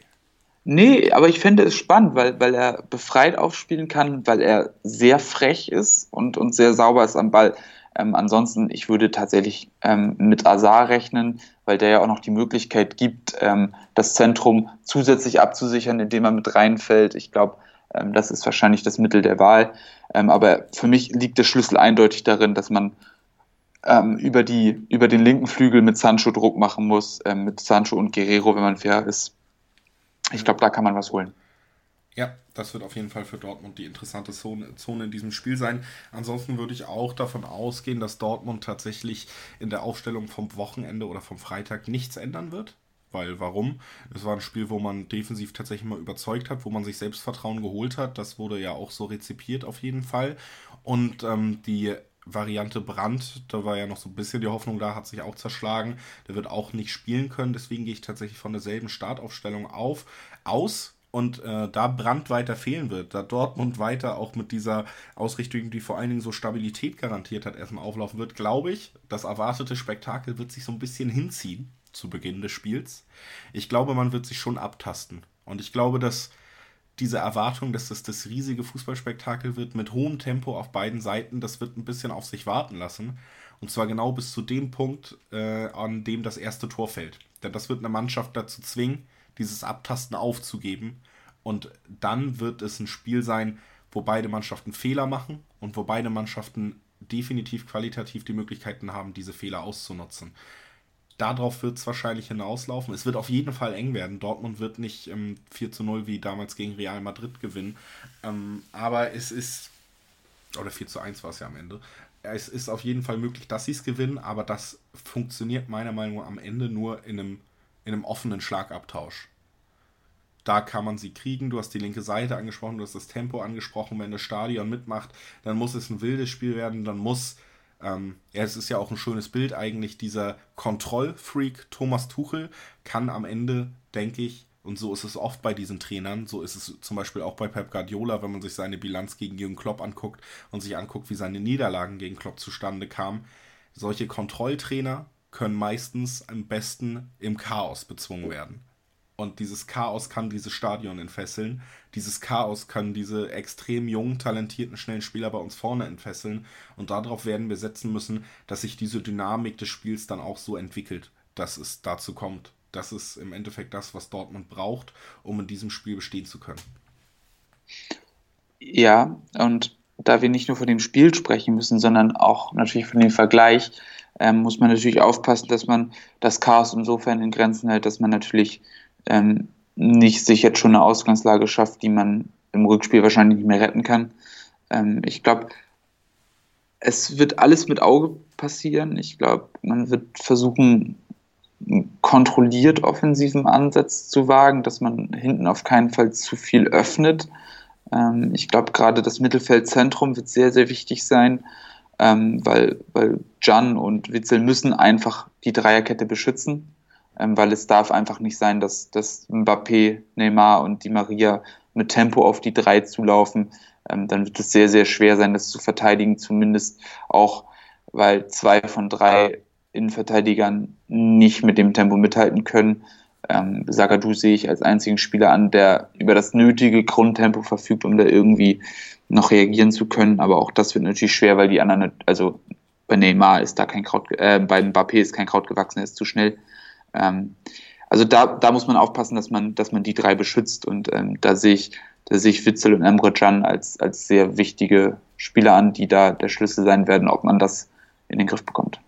Nee, aber ich fände es spannend, weil, weil er befreit aufspielen kann, weil er sehr frech ist und, und sehr sauber ist am Ball. Ähm, ansonsten, ich würde tatsächlich ähm, mit Azar rechnen, weil der ja auch noch die Möglichkeit gibt, ähm, das Zentrum zusätzlich abzusichern, indem er mit reinfällt. Ich glaube, ähm, das ist wahrscheinlich das Mittel der Wahl. Ähm, aber für mich liegt der Schlüssel eindeutig darin, dass man ähm, über, die, über den linken Flügel mit Sancho Druck machen muss, mit Sancho und Guerrero, wenn man fair ist. Ich glaube, da kann man was holen. Ja, das wird auf jeden Fall für Dortmund die interessante Zone, Zone in diesem Spiel sein. Ansonsten würde ich auch davon ausgehen, dass Dortmund tatsächlich in der Aufstellung vom Wochenende oder vom Freitag nichts ändern wird. Weil warum? Es war ein Spiel, wo man defensiv tatsächlich mal überzeugt hat, wo man sich Selbstvertrauen geholt hat. Das wurde ja auch so rezipiert auf jeden Fall. Und ähm, die Variante Brandt, da war ja noch so ein bisschen die Hoffnung da, hat sich auch zerschlagen. Der wird auch nicht spielen können. Deswegen gehe ich tatsächlich von derselben Startaufstellung auf, aus. Und äh, da Brandt weiter fehlen wird, da Dortmund weiter auch mit dieser Ausrichtung, die vor allen Dingen so Stabilität garantiert hat, erstmal auflaufen wird, glaube ich, das erwartete Spektakel wird sich so ein bisschen hinziehen zu Beginn des Spiels. Ich glaube, man wird sich schon abtasten. Und ich glaube, dass diese Erwartung, dass das das riesige Fußballspektakel wird mit hohem Tempo auf beiden Seiten, das wird ein bisschen auf sich warten lassen. Und zwar genau bis zu dem Punkt, äh, an dem das erste Tor fällt. Denn das wird eine Mannschaft dazu zwingen, dieses Abtasten aufzugeben. Und dann wird es ein Spiel sein, wo beide Mannschaften Fehler machen und wo beide Mannschaften definitiv qualitativ die Möglichkeiten haben, diese Fehler auszunutzen darauf wird es wahrscheinlich hinauslaufen. Es wird auf jeden Fall eng werden. Dortmund wird nicht ähm, 4 zu 0 wie damals gegen Real Madrid gewinnen. Ähm, aber es ist, oder 4 zu 1 war es ja am Ende. Es ist auf jeden Fall möglich, dass sie es gewinnen, aber das funktioniert meiner Meinung nach am Ende nur in einem, in einem offenen Schlagabtausch. Da kann man sie kriegen. Du hast die linke Seite angesprochen, du hast das Tempo angesprochen. Wenn das Stadion mitmacht, dann muss es ein wildes Spiel werden. Dann muss ähm, ja, es ist ja auch ein schönes Bild eigentlich. Dieser Kontrollfreak Thomas Tuchel kann am Ende, denke ich, und so ist es oft bei diesen Trainern, so ist es zum Beispiel auch bei Pep Guardiola, wenn man sich seine Bilanz gegen Jürgen Klopp anguckt und sich anguckt, wie seine Niederlagen gegen Klopp zustande kamen. Solche Kontrolltrainer können meistens am besten im Chaos bezwungen werden. Und dieses Chaos kann dieses Stadion entfesseln. Dieses Chaos kann diese extrem jungen, talentierten, schnellen Spieler bei uns vorne entfesseln. Und darauf werden wir setzen müssen, dass sich diese Dynamik des Spiels dann auch so entwickelt, dass es dazu kommt. Das ist im Endeffekt das, was Dortmund braucht, um in diesem Spiel bestehen zu können. Ja, und da wir nicht nur von dem Spiel sprechen müssen, sondern auch natürlich von dem Vergleich, ähm, muss man natürlich aufpassen, dass man das Chaos insofern in Grenzen hält, dass man natürlich ähm, nicht sich jetzt schon eine Ausgangslage schafft, die man im Rückspiel wahrscheinlich nicht mehr retten kann. Ähm, ich glaube, es wird alles mit Auge passieren. Ich glaube, man wird versuchen, kontrolliert offensiven Ansatz zu wagen, dass man hinten auf keinen Fall zu viel öffnet. Ähm, ich glaube, gerade das Mittelfeldzentrum wird sehr, sehr wichtig sein, ähm, weil, weil Jan und Witzel müssen einfach die Dreierkette beschützen ähm, weil es darf einfach nicht sein, dass, dass Mbappé, Neymar und Di Maria mit Tempo auf die drei zulaufen. Ähm, dann wird es sehr, sehr schwer sein, das zu verteidigen, zumindest auch, weil zwei von drei Innenverteidigern nicht mit dem Tempo mithalten können. Ähm, Sagadu sehe ich als einzigen Spieler an, der über das nötige Grundtempo verfügt, um da irgendwie noch reagieren zu können. Aber auch das wird natürlich schwer, weil die anderen, also bei Neymar ist da kein Kraut, äh, bei Mbappé ist kein Kraut gewachsen, er ist zu schnell. Ähm, also da, da muss man aufpassen, dass man, dass man die drei beschützt und ähm, da sehe ich, da sehe ich Witzel und Emre Can als, als sehr wichtige Spieler an, die da der Schlüssel sein werden, ob man das in den Griff bekommt.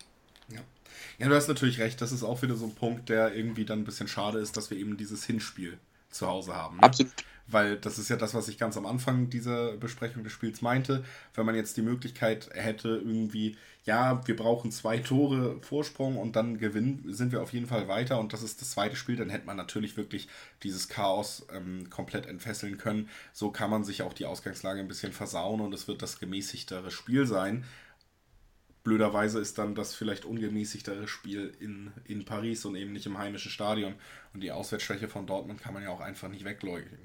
Ja. du hast natürlich recht, das ist auch wieder so ein Punkt, der irgendwie dann ein bisschen schade ist, dass wir eben dieses Hinspiel zu Hause haben. Ne? Absolut. Weil das ist ja das, was ich ganz am Anfang dieser Besprechung des Spiels meinte. Wenn man jetzt die Möglichkeit hätte, irgendwie, ja, wir brauchen zwei Tore Vorsprung und dann gewinnen, sind wir auf jeden Fall weiter und das ist das zweite Spiel, dann hätte man natürlich wirklich dieses Chaos ähm, komplett entfesseln können. So kann man sich auch die Ausgangslage ein bisschen versauen und es wird das gemäßigtere Spiel sein. Blöderweise ist dann das vielleicht ungemäßigtere Spiel in, in Paris und eben nicht im heimischen Stadion. Und die Auswärtsschwäche von Dortmund kann man ja auch einfach nicht wegleugnen.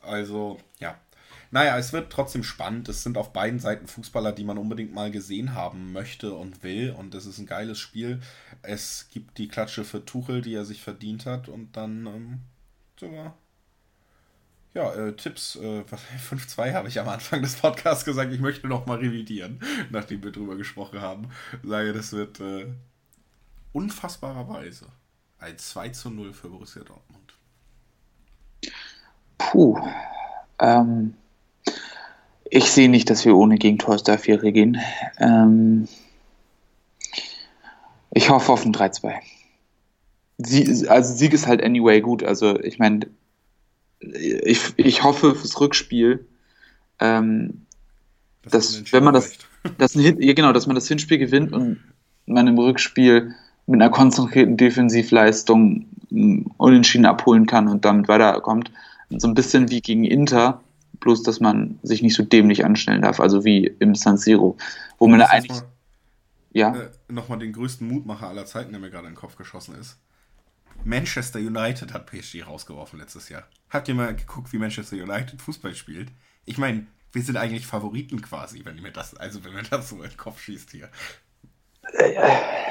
Also, ja. Naja, es wird trotzdem spannend. Es sind auf beiden Seiten Fußballer, die man unbedingt mal gesehen haben möchte und will. Und es ist ein geiles Spiel. Es gibt die Klatsche für Tuchel, die er sich verdient hat. Und dann ähm, sogar ja, äh, Tipps. Äh, 5-2 habe ich am Anfang des Podcasts gesagt. Ich möchte noch mal revidieren, nachdem wir drüber gesprochen haben. Sage, das wird äh, unfassbarerweise ein 2 zu 0 für Borussia Dortmund. Puh. Ähm, ich sehe nicht, dass wir ohne Gegentor aus der 4 gehen. Ähm, ich hoffe auf ein 3-2. Also Sieg ist halt anyway gut. Also ich meine, ich, ich hoffe fürs Rückspiel, ähm, das dass wenn man das, das ja, genau, dass man das Hinspiel gewinnt und man im Rückspiel mit einer konzentrierten Defensivleistung mm, unentschieden abholen kann und damit weiterkommt. So ein bisschen wie gegen Inter, bloß dass man sich nicht so dämlich anstellen darf, also wie im San Siro, wo man da eigentlich. Mal, ja. Äh, Nochmal den größten Mutmacher aller Zeiten, der mir gerade in den Kopf geschossen ist. Manchester United hat PSG rausgeworfen letztes Jahr. Habt ihr mal geguckt, wie Manchester United Fußball spielt? Ich meine, wir sind eigentlich Favoriten quasi, wenn mir das, also wenn mir das so in den Kopf schießt hier.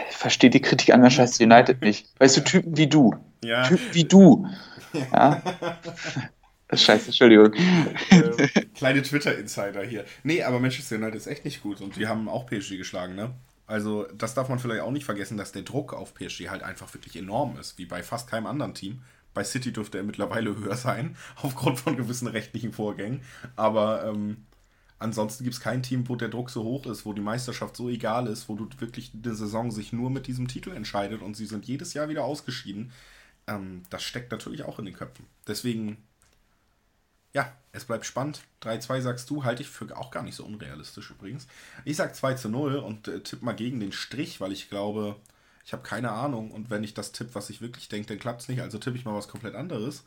Ich verstehe die Kritik an Manchester United nicht. Weißt du, Typen wie du. Ja. Typen wie du. Ja. Scheiße, Entschuldigung. Äh, kleine Twitter-Insider hier. Nee, aber Manchester United ist echt nicht gut und die haben auch PSG geschlagen, ne? Also, das darf man vielleicht auch nicht vergessen, dass der Druck auf PSG halt einfach wirklich enorm ist, wie bei fast keinem anderen Team. Bei City dürfte er mittlerweile höher sein, aufgrund von gewissen rechtlichen Vorgängen. Aber ähm, ansonsten gibt es kein Team, wo der Druck so hoch ist, wo die Meisterschaft so egal ist, wo du wirklich die Saison sich nur mit diesem Titel entscheidet und sie sind jedes Jahr wieder ausgeschieden. Ähm, das steckt natürlich auch in den Köpfen. Deswegen ja, es bleibt spannend. 3-2 sagst du, halte ich für auch gar nicht so unrealistisch übrigens. Ich sag 2 zu 0 und äh, tipp mal gegen den Strich, weil ich glaube, ich habe keine Ahnung. Und wenn ich das tippe, was ich wirklich denke, dann klappt es nicht. Also tippe ich mal was komplett anderes.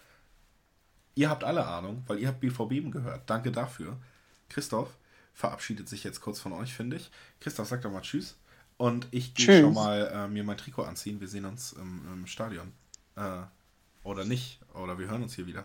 Ihr habt alle Ahnung, weil ihr habt BVB gehört. Danke dafür. Christoph verabschiedet sich jetzt kurz von euch, finde ich. Christoph, sag doch mal Tschüss. Und ich gehe schon mal äh, mir mein Trikot anziehen. Wir sehen uns im, im Stadion. Äh, oder nicht. Oder wir hören uns hier wieder.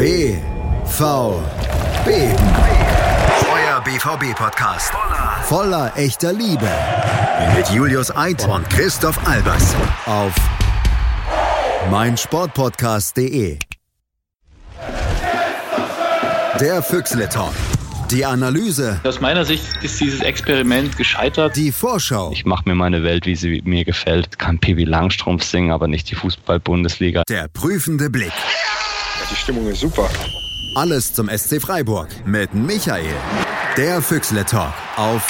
B V Beben. Euer BVB-Podcast. Voller echter Liebe. Mit Julius Eid und Christoph Albers. Auf meinsportpodcast.de. Der Füchsle Talk. Die Analyse. Aus meiner Sicht ist dieses Experiment gescheitert. Die Vorschau. Ich mache mir meine Welt, wie sie mir gefällt. Kann Pippi Langstrumpf singen, aber nicht die Fußball-Bundesliga. Der prüfende Blick. Die Stimmung ist super. Alles zum SC Freiburg mit Michael. Der Füchsle Talk auf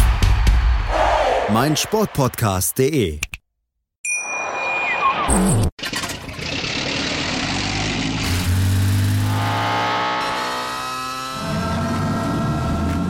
meinsportpodcast.de.